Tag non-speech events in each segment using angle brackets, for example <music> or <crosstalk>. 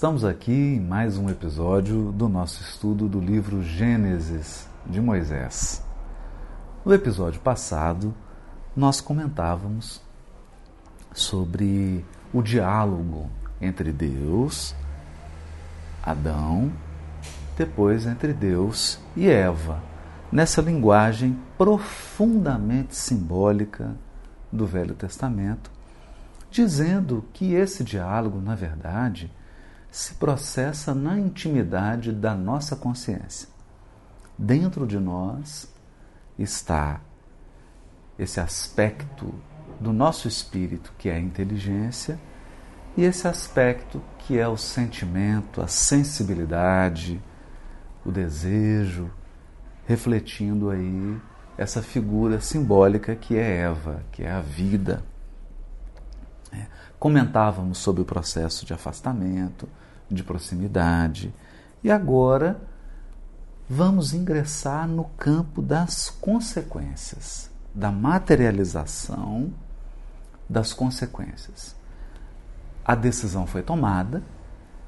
Estamos aqui em mais um episódio do nosso estudo do livro Gênesis de Moisés. No episódio passado, nós comentávamos sobre o diálogo entre Deus, Adão, depois entre Deus e Eva, nessa linguagem profundamente simbólica do Velho Testamento, dizendo que esse diálogo, na verdade, se processa na intimidade da nossa consciência. Dentro de nós está esse aspecto do nosso espírito, que é a inteligência, e esse aspecto que é o sentimento, a sensibilidade, o desejo, refletindo aí essa figura simbólica que é Eva, que é a vida. É. Comentávamos sobre o processo de afastamento, de proximidade, e agora vamos ingressar no campo das consequências, da materialização das consequências. A decisão foi tomada,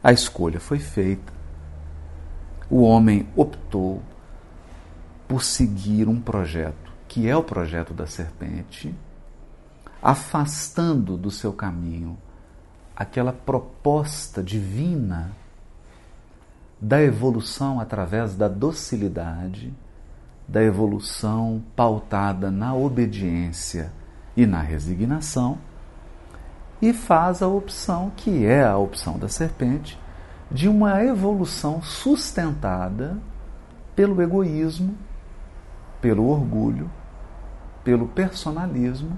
a escolha foi feita, o homem optou por seguir um projeto que é o projeto da serpente, afastando do seu caminho aquela proposta divina da evolução através da docilidade, da evolução pautada na obediência e na resignação, e faz a opção, que é a opção da serpente, de uma evolução sustentada pelo egoísmo, pelo orgulho, pelo personalismo,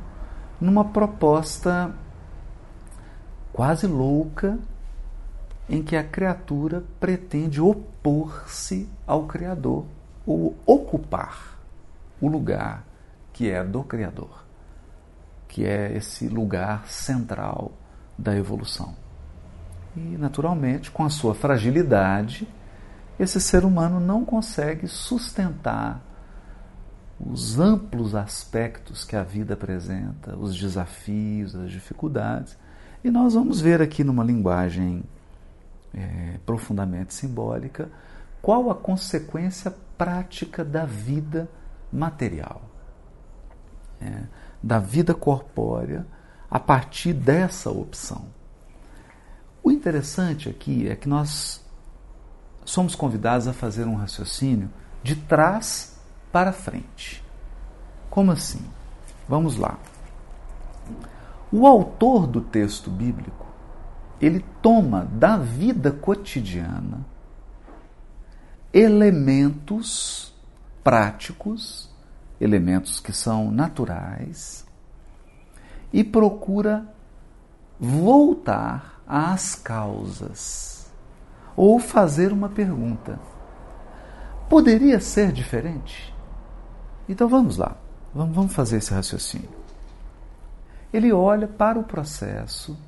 numa proposta quase louca em que a criatura pretende opor-se ao Criador ou ocupar o lugar que é do Criador, que é esse lugar central da evolução. E, naturalmente, com a sua fragilidade, esse ser humano não consegue sustentar os amplos aspectos que a vida apresenta, os desafios, as dificuldades, e nós vamos ver aqui numa linguagem é, profundamente simbólica qual a consequência prática da vida material, é, da vida corpórea, a partir dessa opção. O interessante aqui é que nós somos convidados a fazer um raciocínio de trás para frente. Como assim? Vamos lá. O autor do texto bíblico, ele toma da vida cotidiana elementos práticos, elementos que são naturais, e procura voltar às causas ou fazer uma pergunta. Poderia ser diferente? Então vamos lá, vamos fazer esse raciocínio ele olha para o processo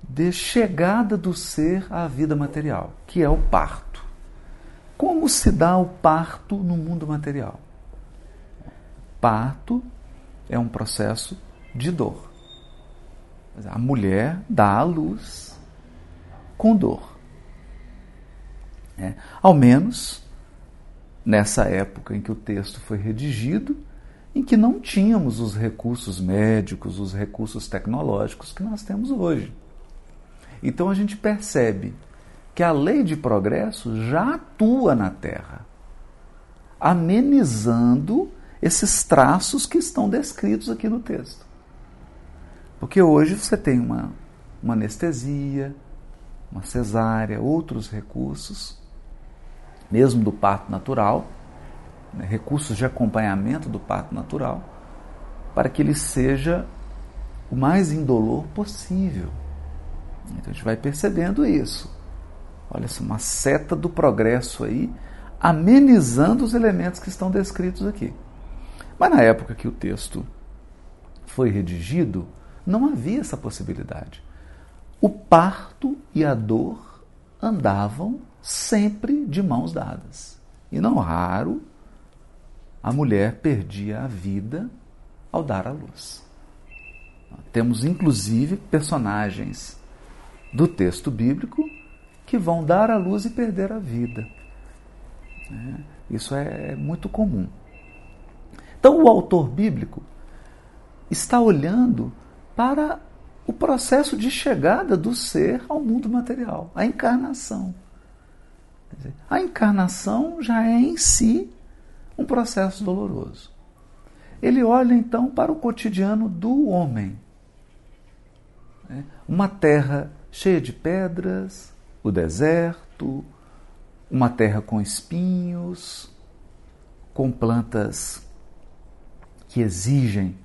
de chegada do ser à vida material, que é o parto. Como se dá o parto no mundo material? Parto é um processo de dor. A mulher dá à luz com dor. É, ao menos nessa época em que o texto foi redigido, em que não tínhamos os recursos médicos, os recursos tecnológicos que nós temos hoje. Então a gente percebe que a lei de progresso já atua na Terra, amenizando esses traços que estão descritos aqui no texto. Porque hoje você tem uma, uma anestesia, uma cesárea, outros recursos, mesmo do parto natural, né, recursos de acompanhamento do parto natural, para que ele seja o mais indolor possível. Então a gente vai percebendo isso. Olha, uma seta do progresso aí, amenizando os elementos que estão descritos aqui. Mas na época que o texto foi redigido, não havia essa possibilidade. O parto e a dor andavam sempre de mãos dadas. E não raro a mulher perdia a vida ao dar à luz. Temos inclusive personagens do texto bíblico que vão dar a luz e perder a vida. Né? Isso é, é muito comum. Então, o autor bíblico está olhando para o processo de chegada do ser ao mundo material, a encarnação. A encarnação já é em si um processo doloroso. Ele olha então para o cotidiano do homem. Né? Uma terra cheia de pedras, o deserto, uma terra com espinhos, com plantas que exigem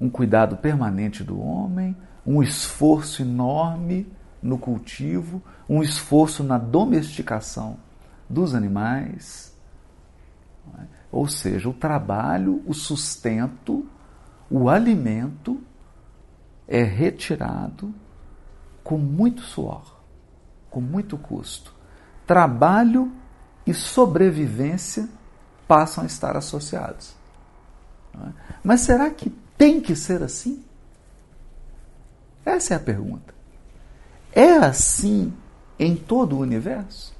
um cuidado permanente do homem, um esforço enorme no cultivo, um esforço na domesticação dos animais. Ou seja, o trabalho, o sustento, o alimento é retirado com muito suor, com muito custo. Trabalho e sobrevivência passam a estar associados. Mas será que tem que ser assim? Essa é a pergunta. É assim em todo o universo?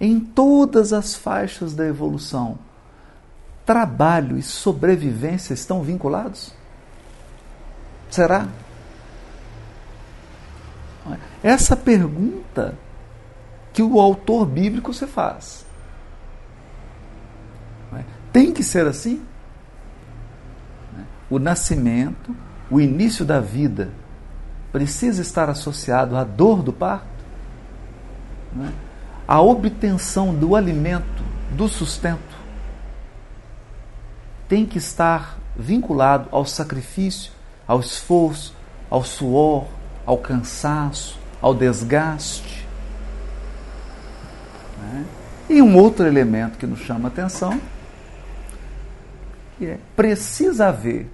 Em todas as faixas da evolução, trabalho e sobrevivência estão vinculados? Será? Essa pergunta que o autor bíblico se faz. Tem que ser assim? O nascimento, o início da vida, precisa estar associado à dor do parto? A obtenção do alimento, do sustento, tem que estar vinculado ao sacrifício, ao esforço, ao suor, ao cansaço, ao desgaste. E um outro elemento que nos chama a atenção que é precisa haver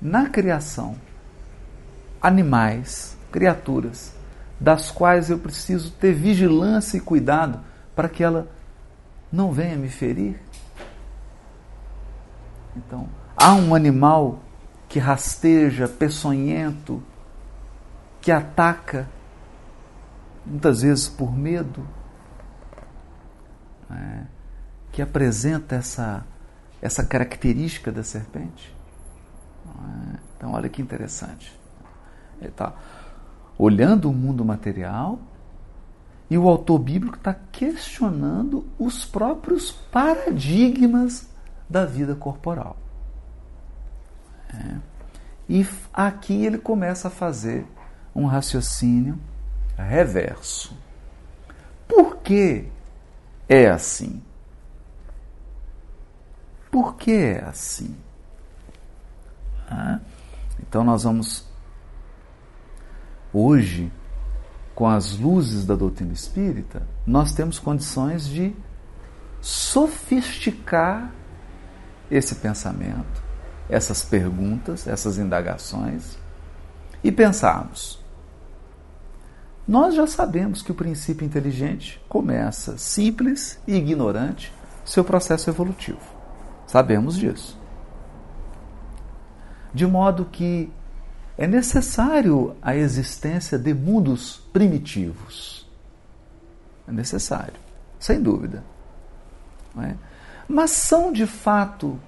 na criação animais, criaturas, das quais eu preciso ter vigilância e cuidado para que ela não venha me ferir. Então, há um animal que rasteja, peçonhento, que ataca, muitas vezes por medo, é, que apresenta essa, essa característica da serpente. Então, olha que interessante. Ele está olhando o mundo material e o autor bíblico está questionando os próprios paradigmas da vida corporal. É. E aqui ele começa a fazer um raciocínio reverso. Por que é assim? Por que é assim? Ah, então nós vamos hoje com as luzes da doutrina espírita, nós temos condições de sofisticar esse pensamento, essas perguntas, essas indagações e pensarmos. Nós já sabemos que o princípio inteligente começa simples e ignorante seu processo evolutivo. Sabemos disso. De modo que é necessário a existência de mundos primitivos. É necessário, sem dúvida. É? Mas são de fato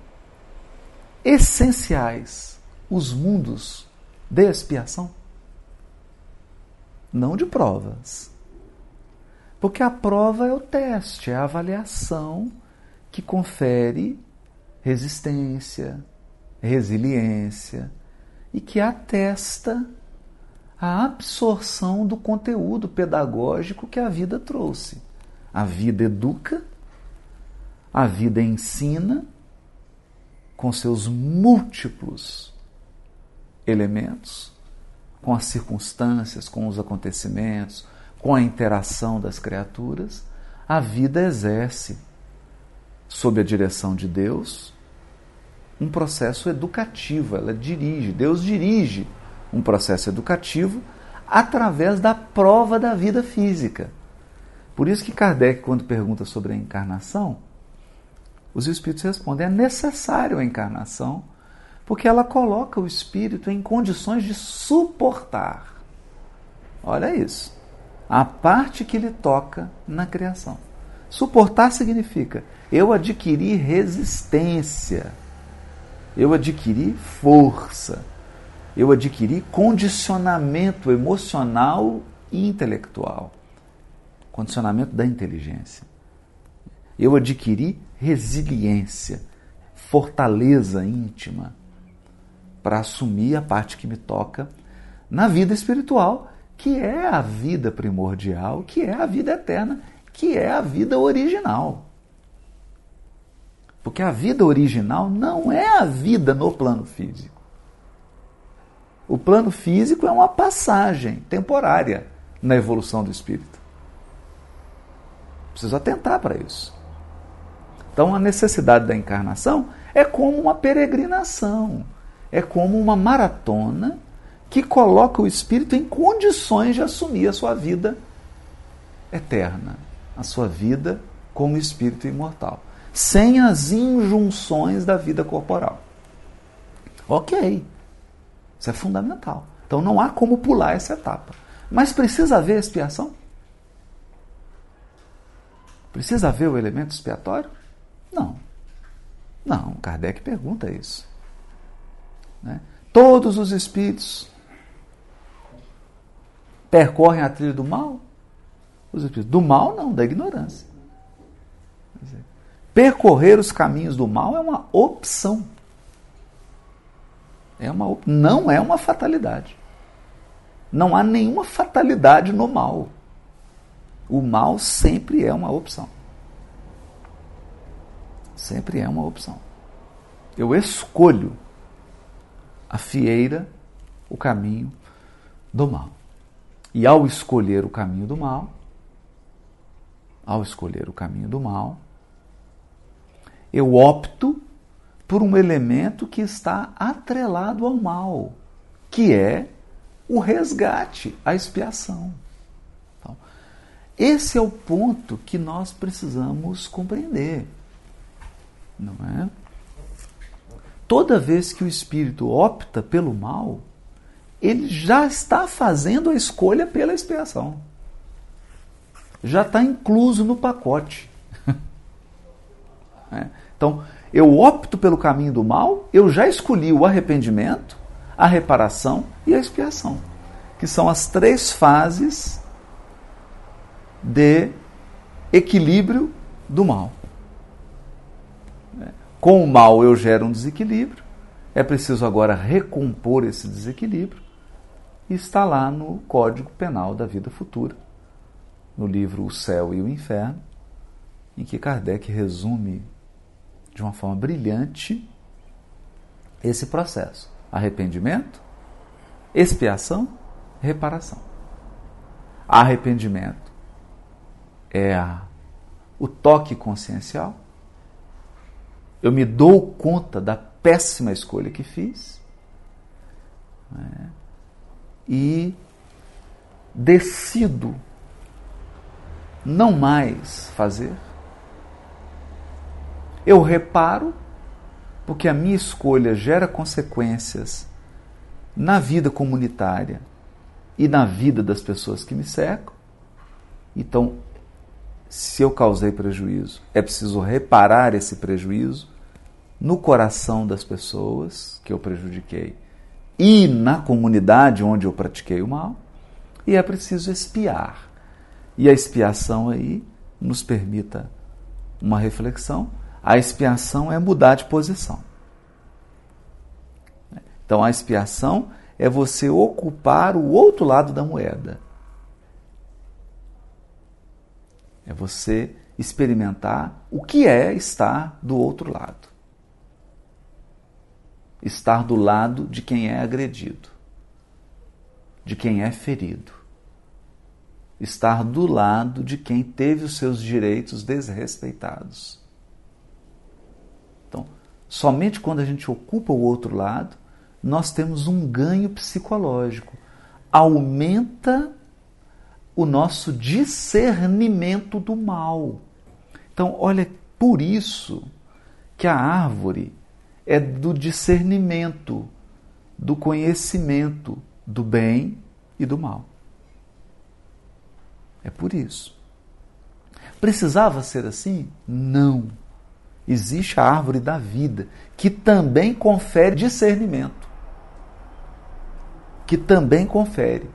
essenciais os mundos de expiação? Não de provas. Porque a prova é o teste, é a avaliação que confere resistência, resiliência, e que atesta a absorção do conteúdo pedagógico que a vida trouxe. A vida educa, a vida ensina, com seus múltiplos elementos, com as circunstâncias, com os acontecimentos, com a interação das criaturas, a vida exerce, sob a direção de Deus, um processo educativo, ela dirige, Deus dirige um processo educativo através da prova da vida física. Por isso que Kardec, quando pergunta sobre a encarnação, os espíritos respondem: é necessário a encarnação, porque ela coloca o espírito em condições de suportar. Olha isso. a parte que lhe toca na criação. Suportar significa eu adquiri resistência, eu adquiri força, eu adquiri condicionamento emocional e intelectual, condicionamento da inteligência. Eu adquiri resiliência, fortaleza íntima para assumir a parte que me toca na vida espiritual, que é a vida primordial, que é a vida eterna, que é a vida original. Porque a vida original não é a vida no plano físico. O plano físico é uma passagem temporária na evolução do espírito. Preciso atentar para isso. Então, a necessidade da encarnação é como uma peregrinação, é como uma maratona que coloca o espírito em condições de assumir a sua vida eterna, a sua vida como espírito imortal, sem as injunções da vida corporal. Ok, isso é fundamental. Então não há como pular essa etapa. Mas precisa haver expiação? Precisa haver o elemento expiatório? Não. Não, Kardec pergunta isso. Né? Todos os espíritos percorrem a trilha do mal? Os espíritos do mal, não, da ignorância. Percorrer os caminhos do mal é uma opção. É uma, não é uma fatalidade. Não há nenhuma fatalidade no mal. O mal sempre é uma opção. Sempre é uma opção. Eu escolho a fieira, o caminho do mal. E ao escolher o caminho do mal, ao escolher o caminho do mal, eu opto por um elemento que está atrelado ao mal, que é o resgate, a expiação. Então, esse é o ponto que nós precisamos compreender. Não é? Toda vez que o espírito opta pelo mal, ele já está fazendo a escolha pela expiação. Já está incluso no pacote. <laughs> é. Então, eu opto pelo caminho do mal, eu já escolhi o arrependimento, a reparação e a expiação, que são as três fases de equilíbrio do mal. Com o mal eu gero um desequilíbrio, é preciso agora recompor esse desequilíbrio, e está lá no Código Penal da Vida Futura, no livro O Céu e o Inferno, em que Kardec resume de uma forma brilhante esse processo: arrependimento, expiação, reparação. Arrependimento é a, o toque consciencial. Eu me dou conta da péssima escolha que fiz né, e decido não mais fazer eu reparo, porque a minha escolha gera consequências na vida comunitária e na vida das pessoas que me cercam. Então, se eu causei prejuízo, é preciso reparar esse prejuízo no coração das pessoas que eu prejudiquei e na comunidade onde eu pratiquei o mal, e é preciso expiar. E a expiação aí nos permita uma reflexão a expiação é mudar de posição. Então a expiação é você ocupar o outro lado da moeda. É você experimentar o que é estar do outro lado. Estar do lado de quem é agredido, de quem é ferido. Estar do lado de quem teve os seus direitos desrespeitados Somente quando a gente ocupa o outro lado, nós temos um ganho psicológico. Aumenta o nosso discernimento do mal. Então, olha, por isso que a árvore é do discernimento, do conhecimento do bem e do mal. É por isso. Precisava ser assim? Não. Existe a árvore da vida, que também confere discernimento. Que também confere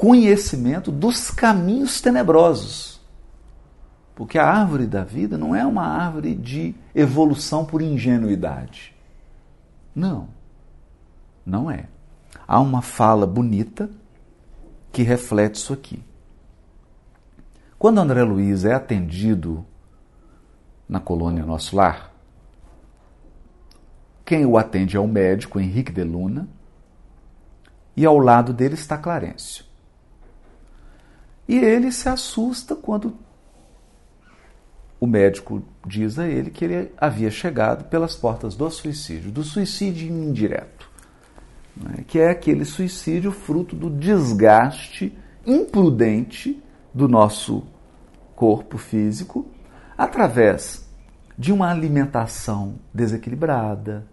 conhecimento dos caminhos tenebrosos. Porque a árvore da vida não é uma árvore de evolução por ingenuidade. Não. Não é. Há uma fala bonita que reflete isso aqui. Quando André Luiz é atendido na colônia Nosso Lar, quem o atende é o médico Henrique de Luna e ao lado dele está Clarencio. E ele se assusta quando o médico diz a ele que ele havia chegado pelas portas do suicídio, do suicídio indireto, né? que é aquele suicídio fruto do desgaste imprudente do nosso corpo físico através de uma alimentação desequilibrada,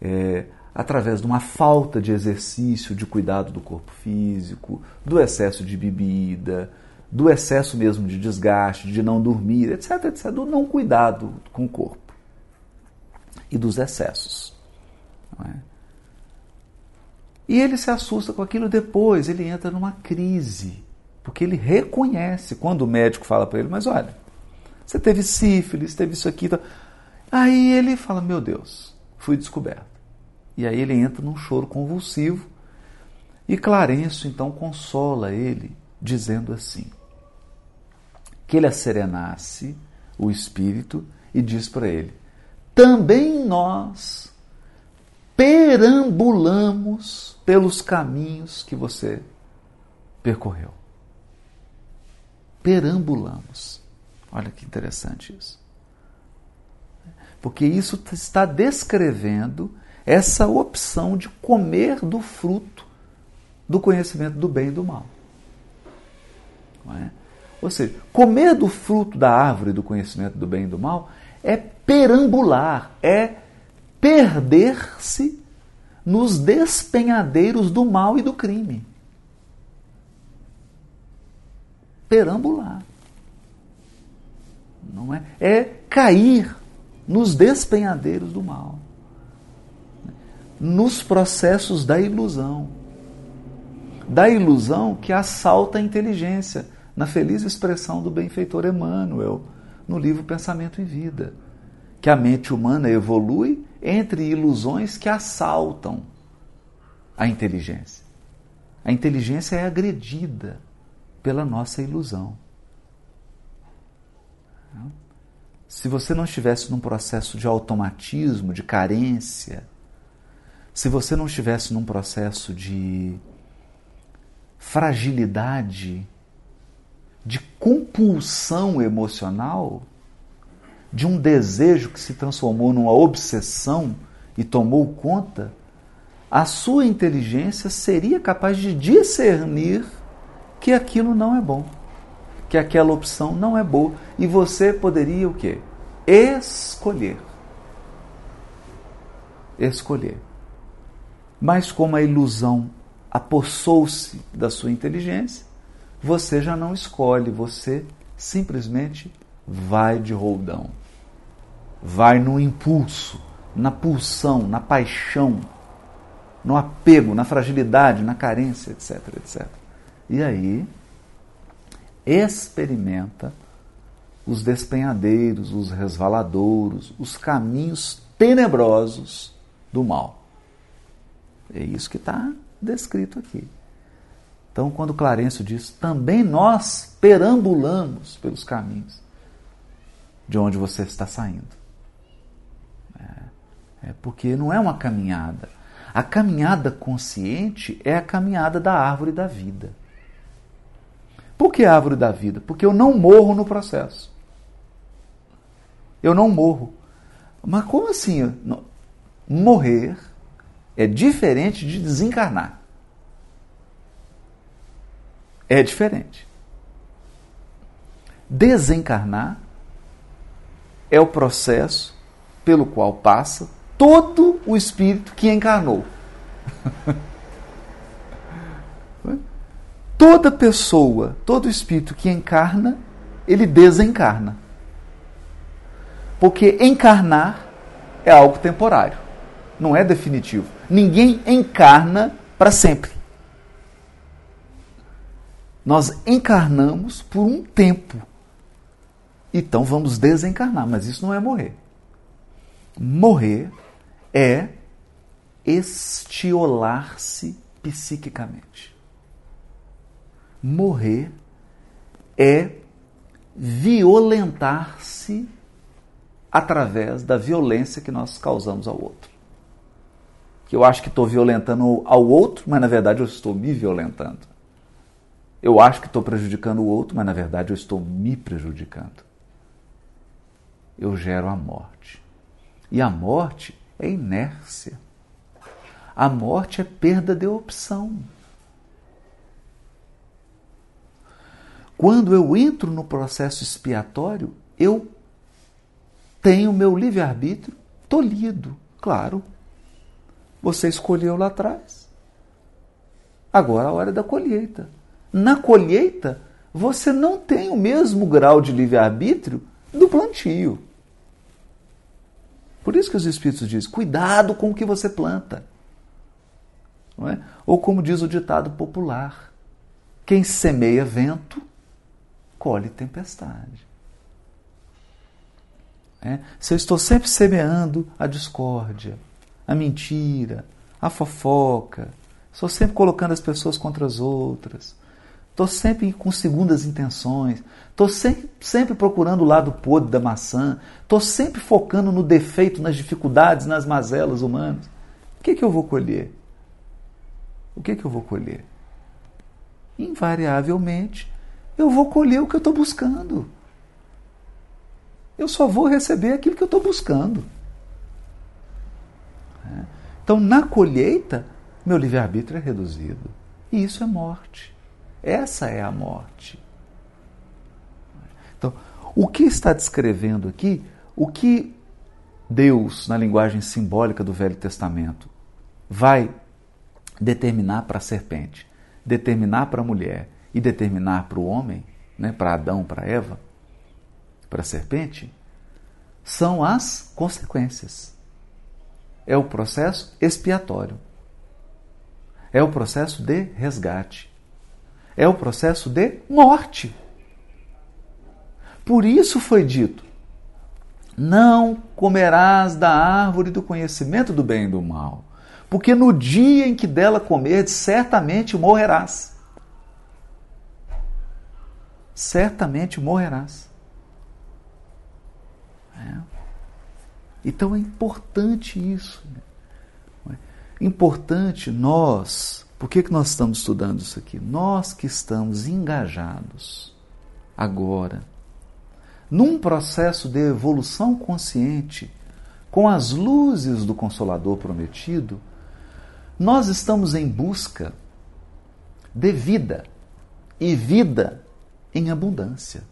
é, através de uma falta de exercício, de cuidado do corpo físico, do excesso de bebida, do excesso mesmo de desgaste, de não dormir, etc, etc, do não cuidado com o corpo e dos excessos. É? E ele se assusta com aquilo depois, ele entra numa crise, porque ele reconhece quando o médico fala para ele, mas olha, você teve sífilis, teve isso aqui. Tá... Aí ele fala, meu Deus, fui descoberto. E aí ele entra num choro convulsivo e Clarencio então consola ele, dizendo assim: que ele asserenasse o espírito e diz para ele: também nós perambulamos pelos caminhos que você percorreu. Perambulamos. Olha que interessante isso. Porque isso está descrevendo essa opção de comer do fruto do conhecimento do bem e do mal. É? Ou seja, comer do fruto da árvore do conhecimento do bem e do mal é perambular, é perder-se nos despenhadeiros do mal e do crime. Perambular. Não é? É cair nos despenhadeiros do mal. Nos processos da ilusão. Da ilusão que assalta a inteligência na feliz expressão do benfeitor Emmanuel, no livro Pensamento e Vida, que a mente humana evolui entre ilusões que assaltam a inteligência. A inteligência é agredida pela nossa ilusão. Se você não estivesse num processo de automatismo, de carência, se você não estivesse num processo de fragilidade de compulsão emocional, de um desejo que se transformou numa obsessão e tomou conta, a sua inteligência seria capaz de discernir que aquilo não é bom, que aquela opção não é boa, e você poderia o quê? Escolher. Escolher. Mas como a ilusão apossou-se da sua inteligência, você já não escolhe, você simplesmente vai de roldão. Vai no impulso, na pulsão, na paixão, no apego, na fragilidade, na carência, etc, etc. E aí experimenta os despenhadeiros, os resvaladouros, os caminhos tenebrosos do mal. É isso que está descrito aqui. Então, quando Clarencio diz, também nós perambulamos pelos caminhos de onde você está saindo. É, é porque não é uma caminhada. A caminhada consciente é a caminhada da árvore da vida. Por que árvore da vida? Porque eu não morro no processo. Eu não morro. Mas como assim? Morrer é diferente de desencarnar é diferente. Desencarnar é o processo pelo qual passa todo o espírito que encarnou. <laughs> toda pessoa, todo espírito que encarna, ele desencarna. Porque encarnar é algo temporário, não é definitivo. Ninguém encarna para sempre. Nós encarnamos por um tempo. Então vamos desencarnar, mas isso não é morrer. Morrer é estiolar-se psiquicamente. Morrer é violentar-se através da violência que nós causamos ao outro. Que eu acho que estou violentando ao outro, mas na verdade eu estou me violentando. Eu acho que estou prejudicando o outro, mas na verdade eu estou me prejudicando. Eu gero a morte. E a morte é inércia. A morte é perda de opção. Quando eu entro no processo expiatório, eu tenho meu livre-arbítrio tolhido, claro. Você escolheu lá atrás. Agora a hora da colheita. Na colheita, você não tem o mesmo grau de livre-arbítrio do plantio. Por isso que os Espíritos dizem: cuidado com o que você planta. É? Ou como diz o ditado popular: quem semeia vento, colhe tempestade. É? Se eu estou sempre semeando a discórdia, a mentira, a fofoca, estou sempre colocando as pessoas contra as outras, estou sempre com segundas intenções, estou sempre, sempre procurando o lado podre da maçã, estou sempre focando no defeito, nas dificuldades, nas mazelas humanas. O que, que eu vou colher? o que, que eu vou colher? Invariavelmente, eu vou colher o que eu estou buscando. Eu só vou receber aquilo que eu estou buscando. É. Então, na colheita, meu livre-arbítrio é reduzido. E isso é morte. Essa é a morte. Então, o que está descrevendo aqui, o que Deus, na linguagem simbólica do Velho Testamento, vai determinar para a serpente, determinar para a mulher e determinar para o homem, né, para Adão, para Eva, para a serpente, são as consequências. É o processo expiatório. É o processo de resgate. É o processo de morte. Por isso foi dito: não comerás da árvore do conhecimento do bem e do mal porque no dia em que dela comerdes, certamente morrerás. Certamente morrerás. É. Então é importante isso. Né? Importante nós, por que, que nós estamos estudando isso aqui? Nós que estamos engajados agora num processo de evolução consciente com as luzes do Consolador prometido, nós estamos em busca de vida e vida em abundância.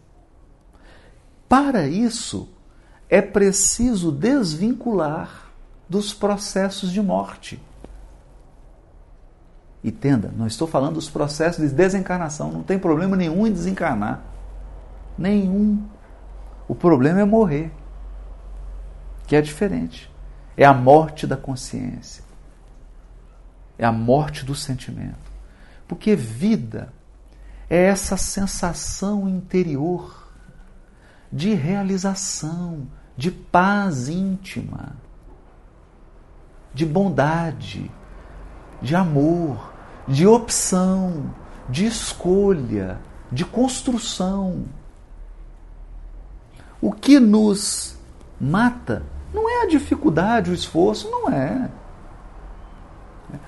Para isso, é preciso desvincular dos processos de morte. Entenda, não estou falando dos processos de desencarnação, não tem problema nenhum em desencarnar. Nenhum. O problema é morrer, que é diferente. É a morte da consciência é a morte do sentimento. Porque vida é essa sensação interior de realização, de paz íntima, de bondade, de amor, de opção, de escolha, de construção. O que nos mata não é a dificuldade, o esforço, não é.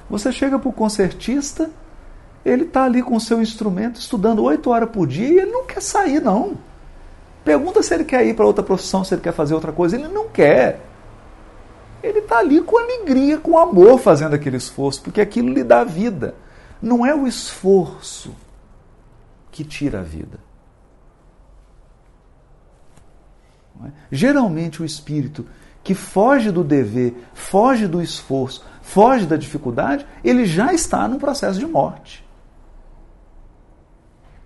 Você chega para o concertista, ele está ali com o seu instrumento, estudando oito horas por dia e ele não quer sair, não. Pergunta se ele quer ir para outra profissão, se ele quer fazer outra coisa. Ele não quer. Ele está ali com alegria, com amor, fazendo aquele esforço, porque aquilo lhe dá vida. Não é o esforço que tira a vida. É? Geralmente o espírito que foge do dever, foge do esforço, foge da dificuldade, ele já está num processo de morte.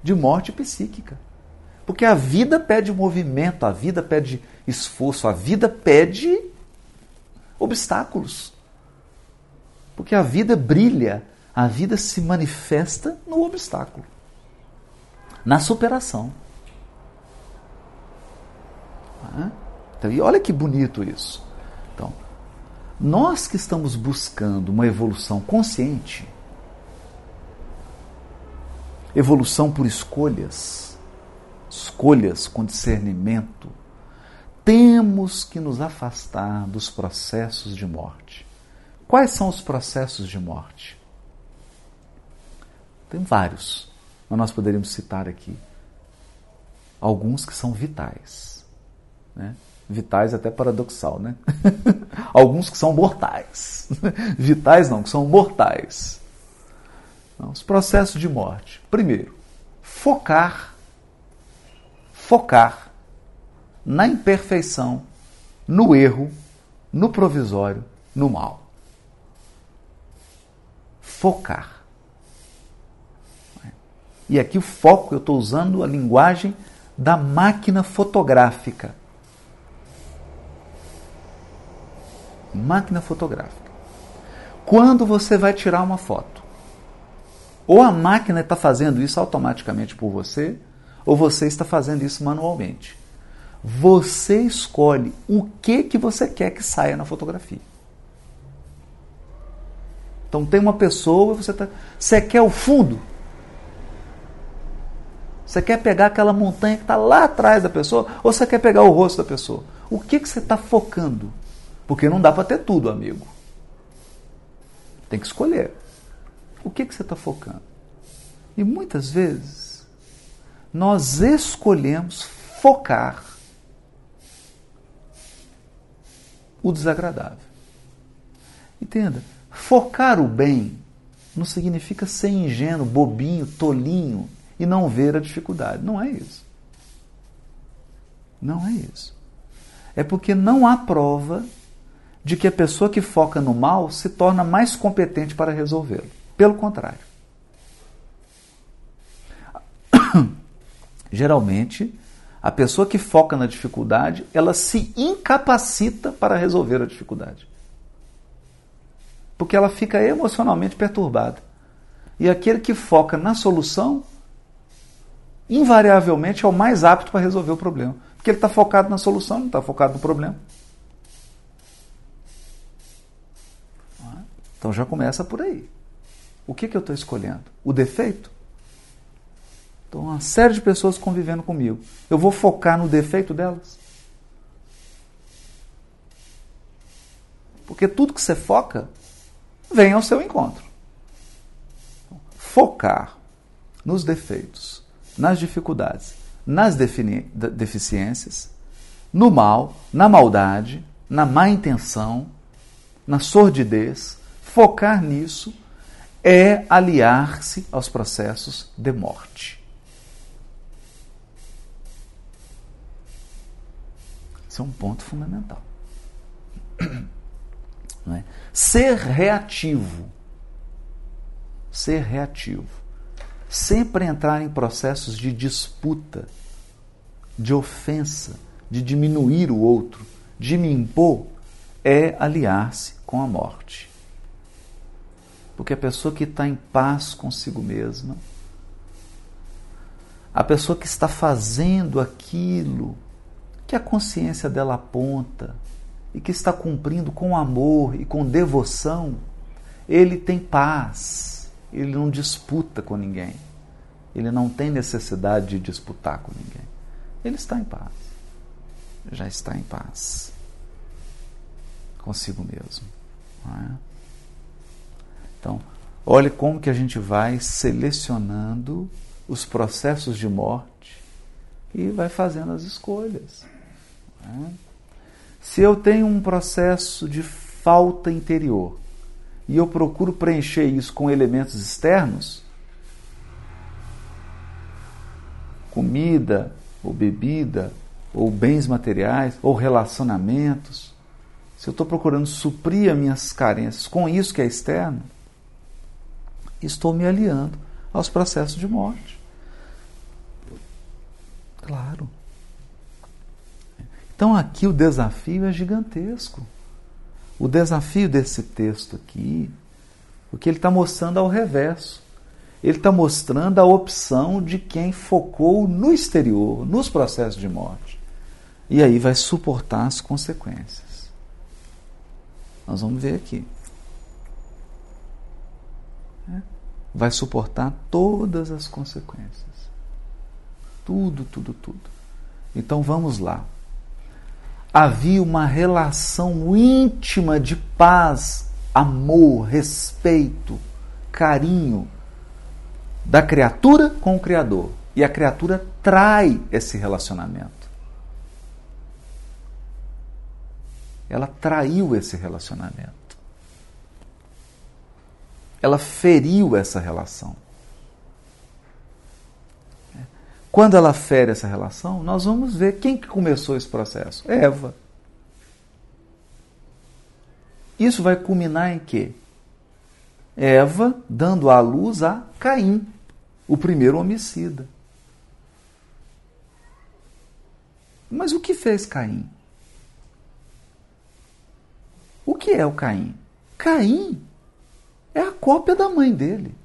De morte psíquica. Porque a vida pede movimento, a vida pede esforço, a vida pede obstáculos. Porque a vida brilha, a vida se manifesta no obstáculo, na superação. Então, e olha que bonito isso. Então, nós que estamos buscando uma evolução consciente, evolução por escolhas, escolhas com discernimento, temos que nos afastar dos processos de morte. Quais são os processos de morte? Tem vários, mas nós poderíamos citar aqui alguns que são vitais. Né? Vitais até paradoxal, né? <laughs> alguns que são mortais. <laughs> Vitais não, que são mortais. Não, os processos de morte. Primeiro, focar, focar na imperfeição, no erro, no provisório, no mal. Focar. E aqui o foco, eu estou usando a linguagem da máquina fotográfica. Máquina fotográfica. Quando você vai tirar uma foto, ou a máquina está fazendo isso automaticamente por você, ou você está fazendo isso manualmente. Você escolhe o que que você quer que saia na fotografia. Então tem uma pessoa, você tá, você quer o fundo? Você quer pegar aquela montanha que está lá atrás da pessoa, ou você quer pegar o rosto da pessoa? O que que você está focando? Porque não dá para ter tudo, amigo. Tem que escolher. O que que você está focando? E muitas vezes nós escolhemos focar o desagradável. Entenda, focar o bem não significa ser ingênuo, bobinho, tolinho e não ver a dificuldade. Não é isso. Não é isso. É porque não há prova de que a pessoa que foca no mal se torna mais competente para resolvê-lo. Pelo contrário. <coughs> Geralmente, a pessoa que foca na dificuldade, ela se incapacita para resolver a dificuldade. Porque ela fica emocionalmente perturbada. E aquele que foca na solução, invariavelmente é o mais apto para resolver o problema. Porque ele está focado na solução, não está focado no problema. Então já começa por aí. O que, que eu estou escolhendo? O defeito? Então, uma série de pessoas convivendo comigo. Eu vou focar no defeito delas? Porque tudo que você foca vem ao seu encontro. Focar nos defeitos, nas dificuldades, nas deficiências, no mal, na maldade, na má intenção, na sordidez, focar nisso é aliar-se aos processos de morte. Esse é um ponto fundamental. <clears throat> É? Ser reativo. Ser reativo. Sempre entrar em processos de disputa, de ofensa, de diminuir o outro, de me impor, é aliar-se com a morte. Porque a pessoa que está em paz consigo mesma, a pessoa que está fazendo aquilo que a consciência dela aponta e que está cumprindo com amor e com devoção, ele tem paz, ele não disputa com ninguém, ele não tem necessidade de disputar com ninguém. Ele está em paz, já está em paz consigo mesmo. É? Então, olhe como que a gente vai selecionando os processos de morte e vai fazendo as escolhas. Se eu tenho um processo de falta interior e eu procuro preencher isso com elementos externos, comida, ou bebida, ou bens materiais, ou relacionamentos, se eu estou procurando suprir as minhas carências com isso que é externo, estou me aliando aos processos de morte. Claro. Então aqui o desafio é gigantesco. O desafio desse texto aqui, o que ele está mostrando ao reverso. Ele está mostrando a opção de quem focou no exterior, nos processos de morte. E aí vai suportar as consequências. Nós vamos ver aqui. É? Vai suportar todas as consequências. Tudo, tudo, tudo. Então vamos lá. Havia uma relação íntima de paz, amor, respeito, carinho da criatura com o Criador. E a criatura trai esse relacionamento. Ela traiu esse relacionamento. Ela feriu essa relação. Quando ela fere essa relação, nós vamos ver quem que começou esse processo. Eva. Isso vai culminar em quê? Eva dando à luz a Caim, o primeiro homicida. Mas o que fez Caim? O que é o Caim? Caim é a cópia da mãe dele.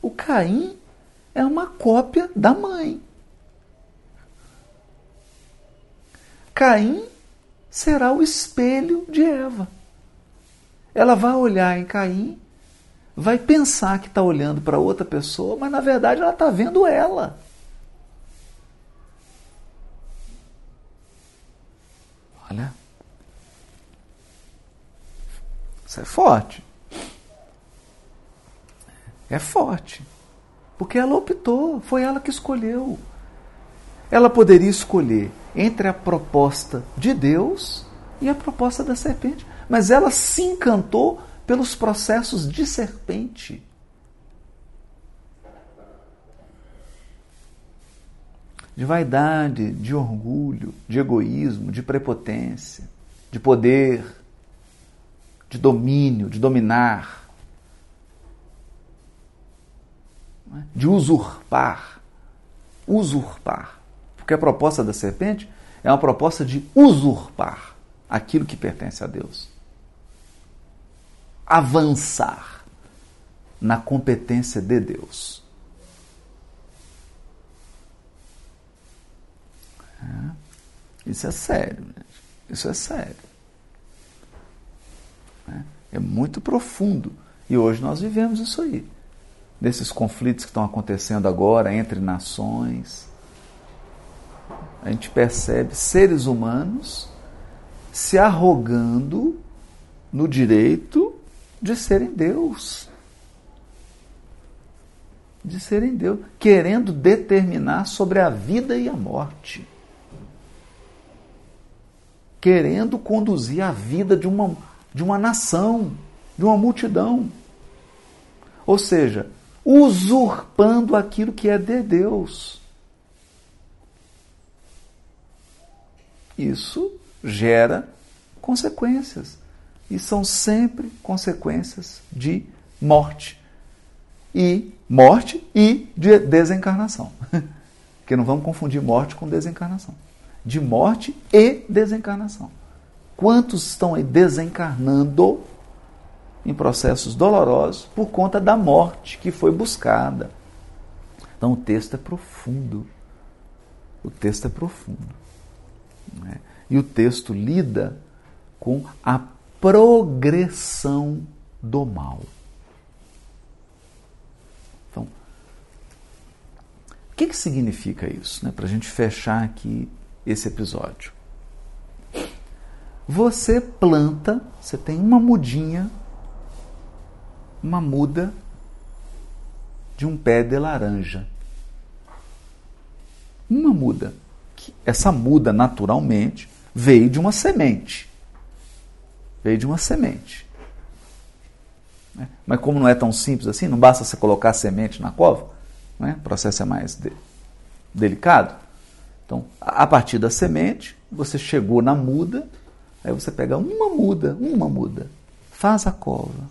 O Caim é uma cópia da mãe. Caim será o espelho de Eva. Ela vai olhar em Caim, vai pensar que está olhando para outra pessoa, mas na verdade ela está vendo ela. Olha. Isso é forte. É forte. Porque ela optou, foi ela que escolheu. Ela poderia escolher entre a proposta de Deus e a proposta da serpente. Mas ela se encantou pelos processos de serpente. De vaidade, de orgulho, de egoísmo, de prepotência, de poder, de domínio, de dominar, de usurpar. Usurpar. Porque a proposta da serpente é uma proposta de usurpar aquilo que pertence a Deus. Avançar na competência de Deus. É. Isso é sério. Isso é sério. É muito profundo. E hoje nós vivemos isso aí. Nesses conflitos que estão acontecendo agora entre nações. A gente percebe seres humanos se arrogando no direito de serem Deus. De serem Deus, querendo determinar sobre a vida e a morte. Querendo conduzir a vida de uma de uma nação, de uma multidão. Ou seja, usurpando aquilo que é de Deus. Isso gera consequências. E são sempre consequências de morte. E morte e de desencarnação. <laughs> Porque não vamos confundir morte com desencarnação. De morte e desencarnação. Quantos estão aí desencarnando em processos dolorosos por conta da morte que foi buscada? Então o texto é profundo. O texto é profundo. Né? E o texto lida com a progressão do mal. Então, o que, que significa isso? Né? Para a gente fechar aqui esse episódio. Você planta, você tem uma mudinha, uma muda de um pé de laranja. Uma muda. Essa muda, naturalmente, veio de uma semente. Veio de uma semente. Né? Mas como não é tão simples assim, não basta você colocar a semente na cova, né? o processo é mais de, delicado. Então, a partir da semente, você chegou na muda, Aí você pega uma muda, uma muda, faz a cova,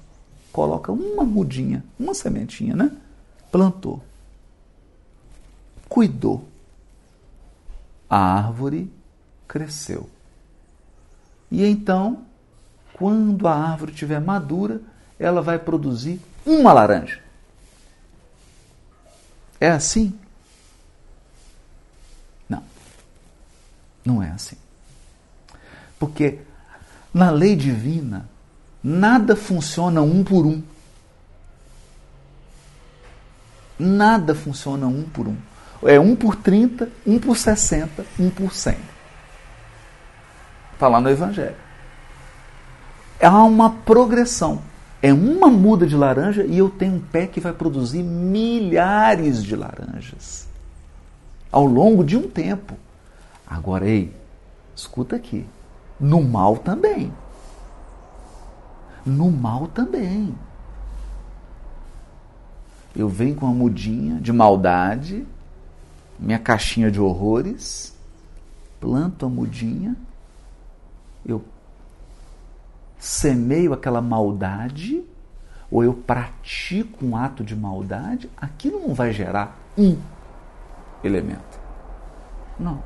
coloca uma mudinha, uma sementinha, né? Plantou. cuidou, a árvore cresceu. E então, quando a árvore estiver madura, ela vai produzir uma laranja. É assim? Não. Não é assim. Porque na lei divina, nada funciona um por um. Nada funciona um por um. É um por 30, um por 60, um por 100. Está lá no Evangelho. Há uma progressão. É uma muda de laranja e eu tenho um pé que vai produzir milhares de laranjas ao longo de um tempo. Agora, ei, escuta aqui. No mal também. No mal também. Eu venho com uma mudinha de maldade, minha caixinha de horrores, planto a mudinha, eu semeio aquela maldade, ou eu pratico um ato de maldade, aquilo não vai gerar um elemento. Não.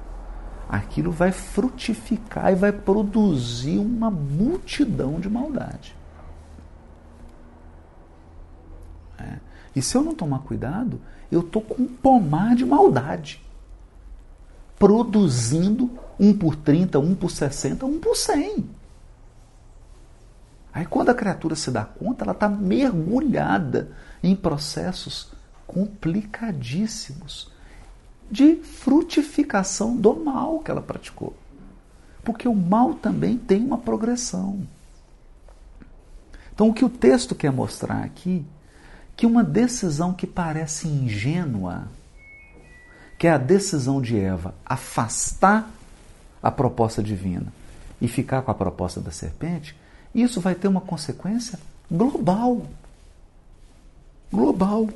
Aquilo vai frutificar e vai produzir uma multidão de maldade. É. E se eu não tomar cuidado, eu estou com um pomar de maldade. Produzindo um por 30, um por 60, um por 100. Aí quando a criatura se dá conta, ela está mergulhada em processos complicadíssimos de frutificação do mal que ela praticou. Porque o mal também tem uma progressão. Então o que o texto quer mostrar aqui que uma decisão que parece ingênua, que é a decisão de Eva afastar a proposta divina e ficar com a proposta da serpente, isso vai ter uma consequência global. Global.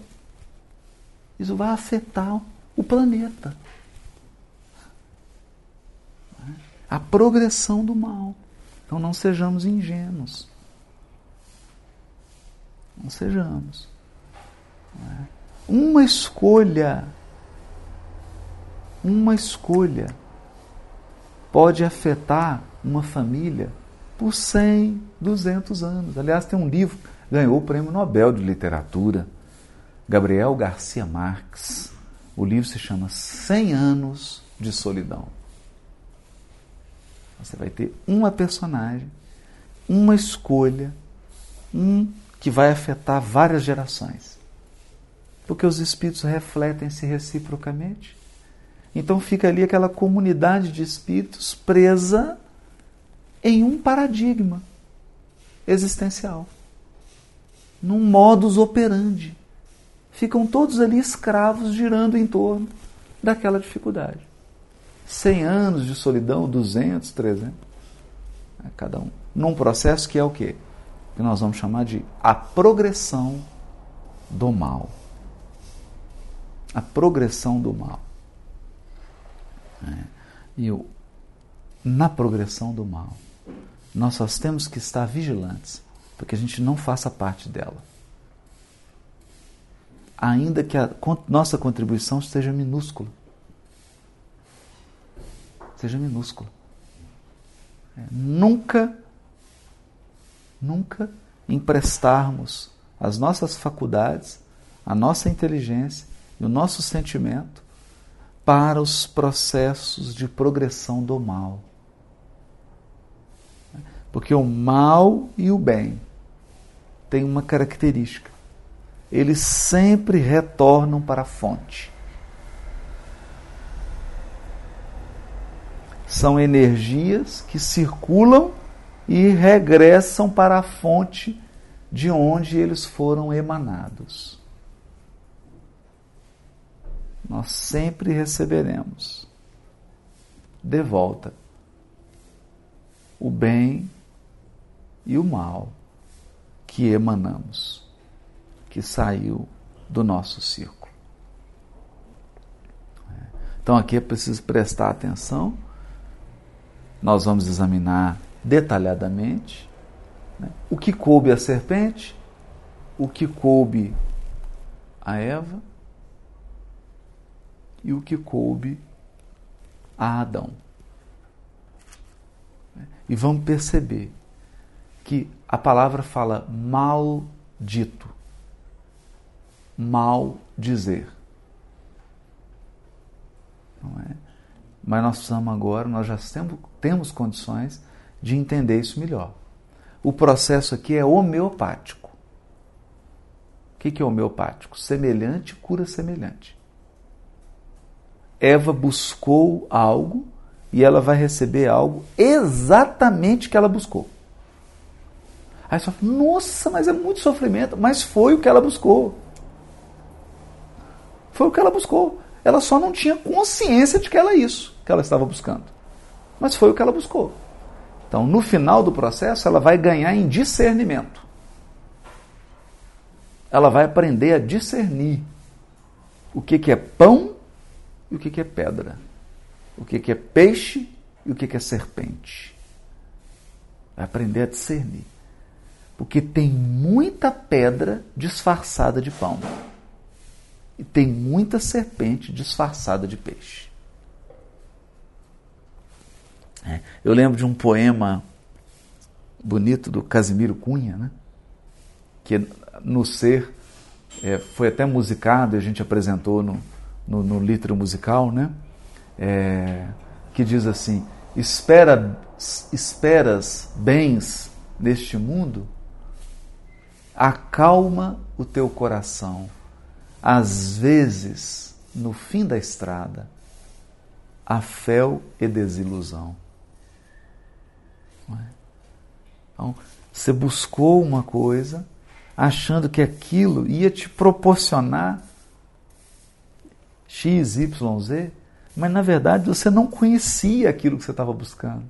Isso vai afetar o planeta. A progressão do mal. Então não sejamos ingênuos. Não sejamos. Uma escolha, uma escolha pode afetar uma família por 100, 200 anos. Aliás, tem um livro, ganhou o prêmio Nobel de Literatura, Gabriel Garcia Marques. O livro se chama 100 anos de solidão. Você vai ter uma personagem, uma escolha, um que vai afetar várias gerações. Porque os espíritos refletem-se reciprocamente. Então fica ali aquela comunidade de espíritos presa em um paradigma existencial, num modus operandi. Ficam todos ali escravos girando em torno daquela dificuldade. 100 anos de solidão, 200, 300, né, cada um. Num processo que é o quê? Que nós vamos chamar de a progressão do mal. A progressão do mal. É. E eu, na progressão do mal, nós só temos que estar vigilantes para que a gente não faça parte dela. Ainda que a nossa contribuição seja minúscula. Seja minúscula. É, nunca, nunca emprestarmos as nossas faculdades, a nossa inteligência e o nosso sentimento para os processos de progressão do mal. Porque o mal e o bem têm uma característica. Eles sempre retornam para a fonte. São energias que circulam e regressam para a fonte de onde eles foram emanados. Nós sempre receberemos de volta o bem e o mal que emanamos, que saiu do nosso círculo. Então aqui é preciso prestar atenção. Nós vamos examinar detalhadamente né, o que coube à serpente, o que coube a Eva e o que coube a Adão. E vamos perceber que a palavra fala maldito, mal dizer. Não é? Mas nós precisamos agora, nós já temos, condições de entender isso melhor. O processo aqui é homeopático. O que é homeopático? Semelhante cura semelhante. Eva buscou algo e ela vai receber algo exatamente que ela buscou. Aí você fala, nossa, mas é muito sofrimento. Mas foi o que ela buscou. Foi o que ela buscou. Ela só não tinha consciência de que era isso que ela estava buscando. Mas foi o que ela buscou. Então, no final do processo, ela vai ganhar em discernimento. Ela vai aprender a discernir o que, que é pão e o que, que é pedra. O que, que é peixe e o que, que é serpente. Vai aprender a discernir. Porque tem muita pedra disfarçada de pão. E tem muita serpente disfarçada de peixe. É. Eu lembro de um poema bonito do Casimiro Cunha, né? que no ser é, foi até musicado, a gente apresentou no, no, no litro musical, né? É, que diz assim: Espera, esperas bens neste mundo, acalma o teu coração. Às vezes, no fim da estrada, a fel e desilusão. É? Então, você buscou uma coisa achando que aquilo ia te proporcionar X, Y, Z, mas na verdade você não conhecia aquilo que você estava buscando.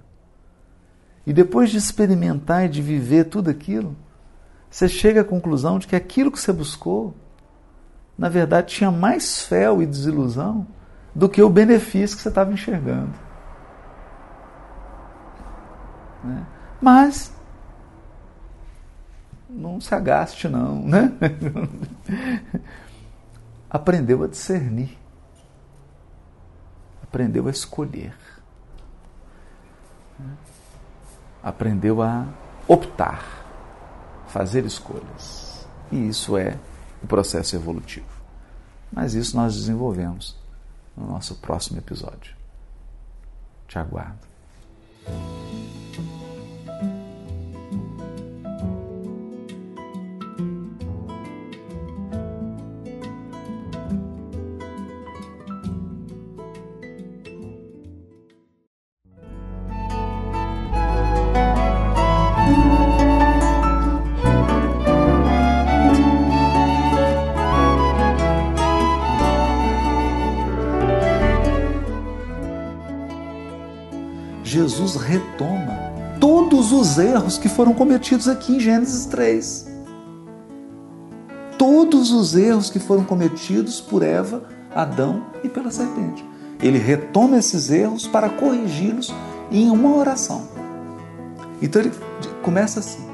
E depois de experimentar e de viver tudo aquilo, você chega à conclusão de que aquilo que você buscou, na verdade, tinha mais fé e desilusão do que o benefício que você estava enxergando. Né? Mas não se agaste não, né? <laughs> Aprendeu a discernir. Aprendeu a escolher. Aprendeu a optar, fazer escolhas. E isso é o processo evolutivo. Mas isso nós desenvolvemos no nosso próximo episódio. Te aguardo. Os erros que foram cometidos aqui em Gênesis 3. Todos os erros que foram cometidos por Eva, Adão e pela serpente. Ele retoma esses erros para corrigi-los em uma oração. Então ele começa assim: